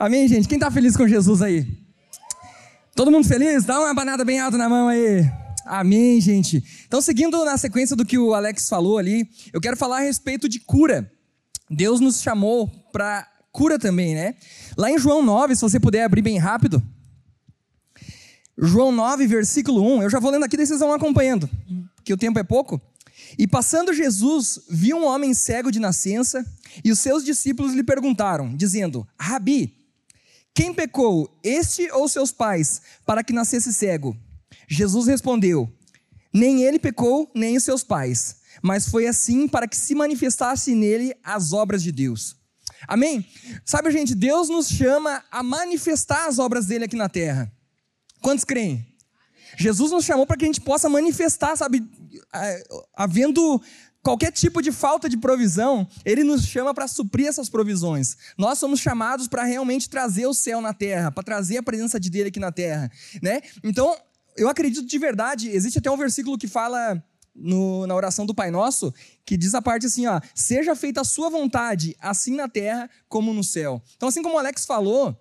Amém, gente? Quem está feliz com Jesus aí? Todo mundo feliz? Dá uma banada bem alta na mão aí. Amém, gente. Então, seguindo na sequência do que o Alex falou ali, eu quero falar a respeito de cura. Deus nos chamou para cura também, né? Lá em João 9, se você puder abrir bem rápido. João 9, versículo 1. Eu já vou lendo aqui, daí vocês vão acompanhando, porque o tempo é pouco. E passando Jesus, viu um homem cego de nascença, e os seus discípulos lhe perguntaram, dizendo: Rabi, quem pecou, este ou seus pais, para que nascesse cego? Jesus respondeu: Nem ele pecou, nem os seus pais, mas foi assim para que se manifestasse nele as obras de Deus. Amém? Sabe, gente, Deus nos chama a manifestar as obras dele aqui na terra. Quantos creem? Jesus nos chamou para que a gente possa manifestar, sabe, havendo qualquer tipo de falta de provisão, ele nos chama para suprir essas provisões. Nós somos chamados para realmente trazer o céu na terra, para trazer a presença de dele aqui na terra, né? Então, eu acredito de verdade, existe até um versículo que fala no, na oração do Pai Nosso, que diz a parte assim, ó, seja feita a sua vontade, assim na terra como no céu. Então, assim como o Alex falou,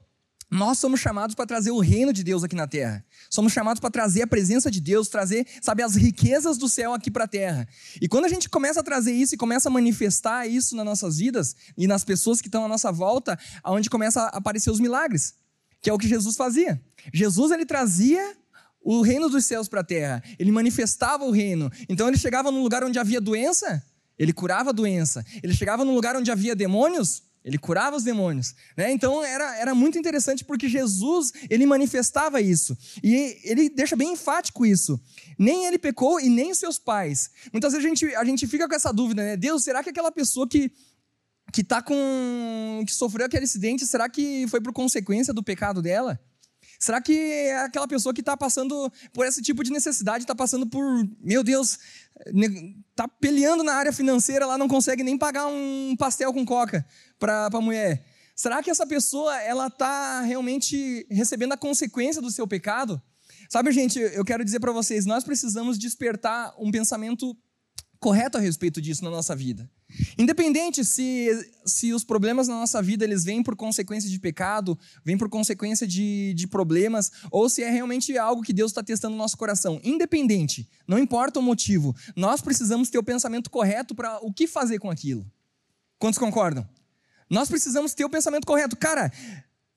nós somos chamados para trazer o reino de Deus aqui na terra. Somos chamados para trazer a presença de Deus, trazer, sabe, as riquezas do céu aqui para a terra. E quando a gente começa a trazer isso e começa a manifestar isso nas nossas vidas e nas pessoas que estão à nossa volta, aonde começa a aparecer os milagres, que é o que Jesus fazia. Jesus ele trazia o reino dos céus para a terra. Ele manifestava o reino. Então ele chegava num lugar onde havia doença, ele curava a doença. Ele chegava num lugar onde havia demônios, ele curava os demônios, né? Então era, era muito interessante porque Jesus ele manifestava isso e ele deixa bem enfático isso. Nem ele pecou e nem seus pais. Muitas vezes a gente, a gente fica com essa dúvida, né? Deus, será que aquela pessoa que que tá com que sofreu aquele acidente, será que foi por consequência do pecado dela? Será que é aquela pessoa que está passando por esse tipo de necessidade, está passando por, meu Deus, está peleando na área financeira, lá não consegue nem pagar um pastel com coca para a mulher? Será que essa pessoa ela está realmente recebendo a consequência do seu pecado? Sabe, gente, eu quero dizer para vocês, nós precisamos despertar um pensamento correto a respeito disso na nossa vida. Independente se, se os problemas na nossa vida eles vêm por consequência de pecado, vêm por consequência de, de problemas, ou se é realmente algo que Deus está testando no nosso coração. Independente, não importa o motivo, nós precisamos ter o pensamento correto para o que fazer com aquilo. Quantos concordam? Nós precisamos ter o pensamento correto. Cara,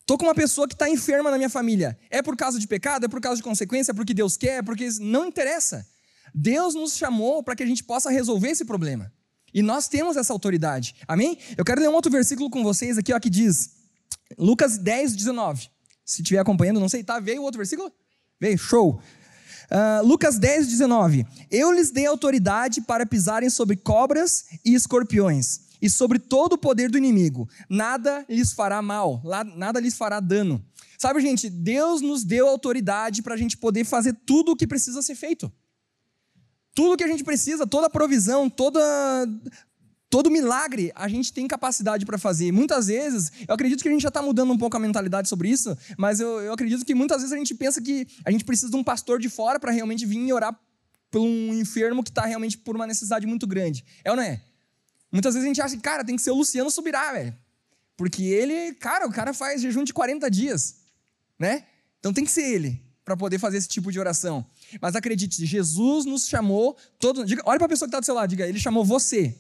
Tô com uma pessoa que está enferma na minha família. É por causa de pecado? É por causa de consequência? É porque Deus quer? É porque não interessa. Deus nos chamou para que a gente possa resolver esse problema. E nós temos essa autoridade. Amém? Eu quero ler um outro versículo com vocês aqui, ó, que diz, Lucas 10, 19. Se estiver acompanhando, não sei, tá? Veio o outro versículo? Veio, show. Uh, Lucas 10, 19. Eu lhes dei autoridade para pisarem sobre cobras e escorpiões, e sobre todo o poder do inimigo. Nada lhes fará mal, nada lhes fará dano. Sabe, gente, Deus nos deu autoridade para a gente poder fazer tudo o que precisa ser feito. Tudo que a gente precisa, toda provisão, toda, todo milagre, a gente tem capacidade para fazer. Muitas vezes, eu acredito que a gente já está mudando um pouco a mentalidade sobre isso, mas eu, eu acredito que muitas vezes a gente pensa que a gente precisa de um pastor de fora para realmente vir e orar por um enfermo que está realmente por uma necessidade muito grande. É ou não é? Muitas vezes a gente acha que, cara, tem que ser o Luciano Subirá, velho. Porque ele, cara, o cara faz jejum de 40 dias, né? Então tem que ser ele para poder fazer esse tipo de oração. Mas acredite, Jesus nos chamou, todo, diga, olha para a pessoa que está do seu lado, diga, ele chamou você.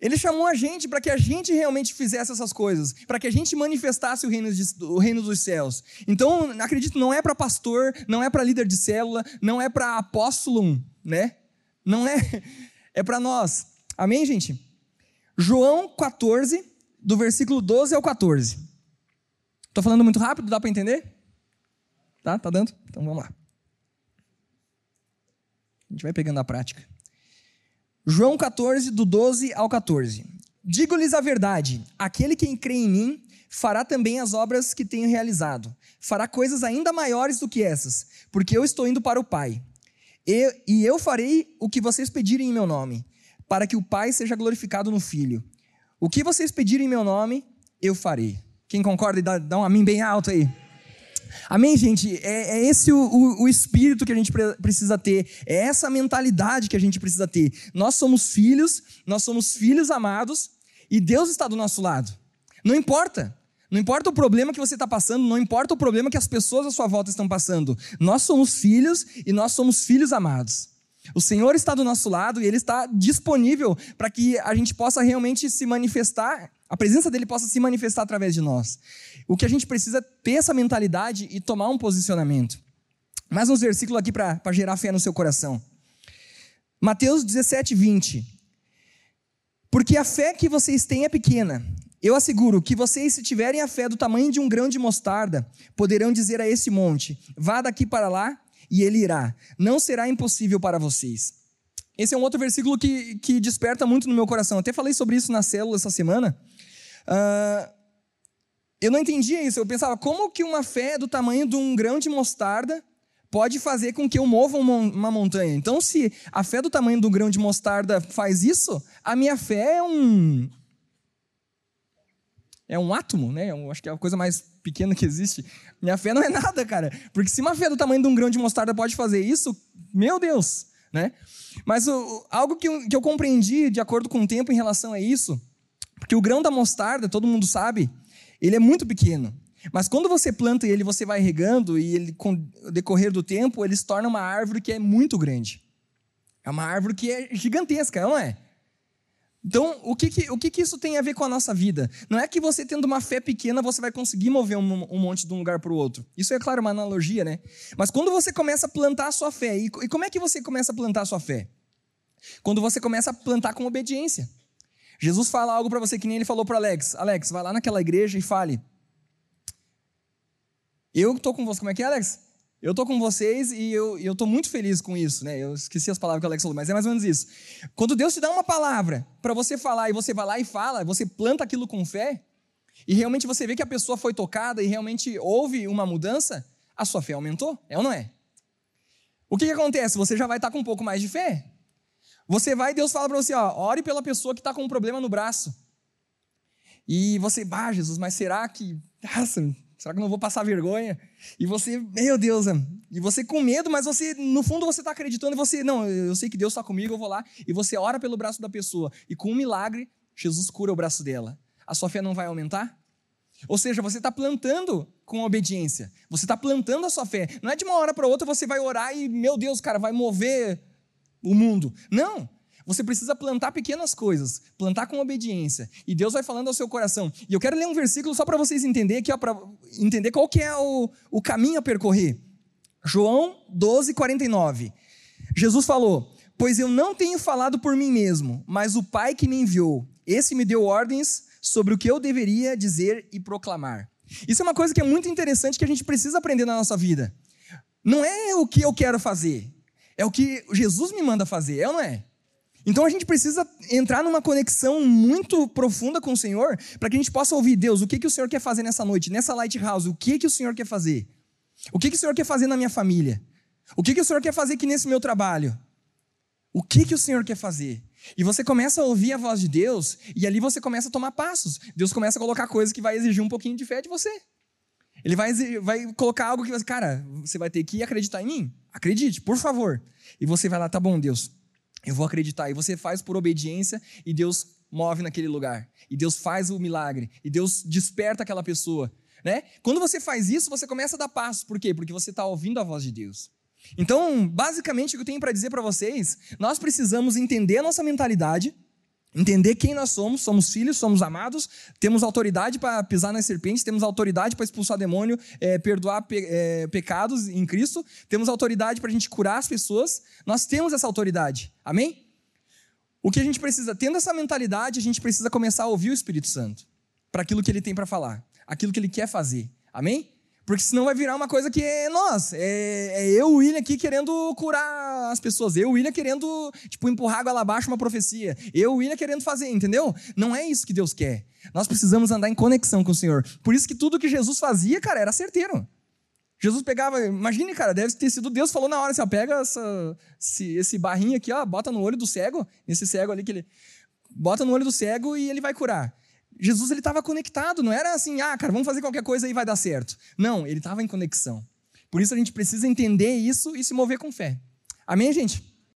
Ele chamou a gente para que a gente realmente fizesse essas coisas, para que a gente manifestasse o reino, de, o reino dos céus. Então, acredito, não é para pastor, não é para líder de célula, não é para apóstolo, né? Não é, é para nós. Amém, gente? João 14, do versículo 12 ao 14. Estou falando muito rápido, dá para entender? Tá? Tá dando? Então vamos lá. A gente vai pegando a prática. João 14, do 12 ao 14. Digo-lhes a verdade: aquele que crê em mim fará também as obras que tenho realizado. Fará coisas ainda maiores do que essas, porque eu estou indo para o Pai. E, e eu farei o que vocês pedirem em meu nome, para que o Pai seja glorificado no Filho. O que vocês pedirem em meu nome, eu farei. Quem concorda dá, dá um amém bem alto aí. Amém, gente? É, é esse o, o, o, espírito que a gente precisa ter, é essa mentalidade que a gente precisa ter. Nós somos filhos, nós somos filhos amados e Deus está do nosso lado. Não importa. Não importa o problema que você está passando, não importa o problema que as pessoas à sua volta estão passando. Nós somos filhos e nós somos filhos amados. O Senhor está do nosso lado e Ele está disponível para que a gente possa realmente se manifestar, a presença dele possa se manifestar através de nós. O que a gente precisa é ter essa mentalidade e tomar um posicionamento. Mais uns versículos aqui para gerar fé no seu coração. Mateus 17, 20. Porque a fé que vocês têm é pequena. Eu asseguro que vocês, se tiverem a fé do tamanho de um grão de mostarda, poderão dizer a esse monte: vá daqui para lá, e ele irá. Não será impossível para vocês. Esse é um outro versículo que, que desperta muito no meu coração. Até falei sobre isso na célula essa semana. Uh, eu não entendia isso. Eu pensava, como que uma fé do tamanho de um grão de mostarda pode fazer com que eu mova uma montanha? Então, se a fé do tamanho do grão de mostarda faz isso, a minha fé é um, é um átomo, né? Eu acho que é a coisa mais pequena que existe. Minha fé não é nada, cara. Porque se uma fé do tamanho de um grão de mostarda pode fazer isso, meu Deus, né? Mas o, algo que eu, que eu compreendi de acordo com o tempo em relação a isso, porque o grão da mostarda, todo mundo sabe, ele é muito pequeno. Mas quando você planta ele, você vai regando e ele, com o decorrer do tempo, ele se torna uma árvore que é muito grande. É uma árvore que é gigantesca, não é? Então, o que, que, o que, que isso tem a ver com a nossa vida? Não é que você tendo uma fé pequena você vai conseguir mover um, um monte de um lugar para o outro. Isso é, claro, uma analogia, né? Mas quando você começa a plantar a sua fé, e, e como é que você começa a plantar a sua fé? Quando você começa a plantar com obediência. Jesus fala algo para você que nem ele falou para Alex. Alex, vai lá naquela igreja e fale. Eu estou com você. Como é que é, Alex? Eu estou com vocês e eu estou muito feliz com isso, né? Eu esqueci as palavras que o Alex falou, mas é mais ou menos isso. Quando Deus te dá uma palavra para você falar e você vai lá e fala, você planta aquilo com fé, e realmente você vê que a pessoa foi tocada e realmente houve uma mudança, a sua fé aumentou, é ou não é? O que, que acontece? Você já vai estar tá com um pouco mais de fé. Você vai e Deus fala para você, ó, ore pela pessoa que está com um problema no braço. E você, bah, Jesus, mas será que. Nossa, Será que eu não vou passar vergonha? E você, meu Deus, e você com medo, mas você, no fundo, você está acreditando e você, não, eu sei que Deus está comigo, eu vou lá. E você ora pelo braço da pessoa. E com um milagre, Jesus cura o braço dela. A sua fé não vai aumentar? Ou seja, você está plantando com obediência. Você está plantando a sua fé. Não é de uma hora para outra você vai orar e, meu Deus, cara, vai mover o mundo. Não. Você precisa plantar pequenas coisas, plantar com obediência. E Deus vai falando ao seu coração. E eu quero ler um versículo só para vocês entenderem, para entender qual que é o, o caminho a percorrer. João 12, 49. Jesus falou: Pois eu não tenho falado por mim mesmo, mas o Pai que me enviou, esse me deu ordens sobre o que eu deveria dizer e proclamar. Isso é uma coisa que é muito interessante que a gente precisa aprender na nossa vida. Não é o que eu quero fazer, é o que Jesus me manda fazer, é ou não é? Então a gente precisa entrar numa conexão muito profunda com o Senhor para que a gente possa ouvir Deus, o que, que o Senhor quer fazer nessa noite, nessa lighthouse, o que, que o Senhor quer fazer? O que, que o Senhor quer fazer na minha família? O que, que o Senhor quer fazer aqui nesse meu trabalho? O que, que o Senhor quer fazer? E você começa a ouvir a voz de Deus e ali você começa a tomar passos. Deus começa a colocar coisas que vai exigir um pouquinho de fé de você. Ele vai, vai colocar algo que você, cara, você vai ter que acreditar em mim. Acredite, por favor. E você vai lá, tá bom, Deus. Eu vou acreditar. E você faz por obediência e Deus move naquele lugar. E Deus faz o milagre. E Deus desperta aquela pessoa. Né? Quando você faz isso, você começa a dar passo. Por quê? Porque você está ouvindo a voz de Deus. Então, basicamente, o que eu tenho para dizer para vocês, nós precisamos entender a nossa mentalidade Entender quem nós somos, somos filhos, somos amados, temos autoridade para pisar nas serpentes, temos autoridade para expulsar demônio, é, perdoar pe é, pecados em Cristo, temos autoridade para a gente curar as pessoas, nós temos essa autoridade, amém? O que a gente precisa, tendo essa mentalidade, a gente precisa começar a ouvir o Espírito Santo, para aquilo que ele tem para falar, aquilo que ele quer fazer, amém? Porque senão vai virar uma coisa que é nós. É, é eu, William, aqui querendo curar as pessoas. Eu, William, querendo, tipo, empurrar água abaixo uma profecia. Eu, William, querendo fazer, entendeu? Não é isso que Deus quer. Nós precisamos andar em conexão com o Senhor. Por isso que tudo que Jesus fazia, cara, era certeiro. Jesus pegava, imagine, cara, deve ter sido Deus falou na hora assim, ó, pega essa, esse, esse barrinho aqui, ó, bota no olho do cego, esse cego ali que ele bota no olho do cego e ele vai curar. Jesus ele estava conectado, não era assim, ah, cara, vamos fazer qualquer coisa e vai dar certo. Não, ele estava em conexão. Por isso a gente precisa entender isso e se mover com fé. Amém, gente?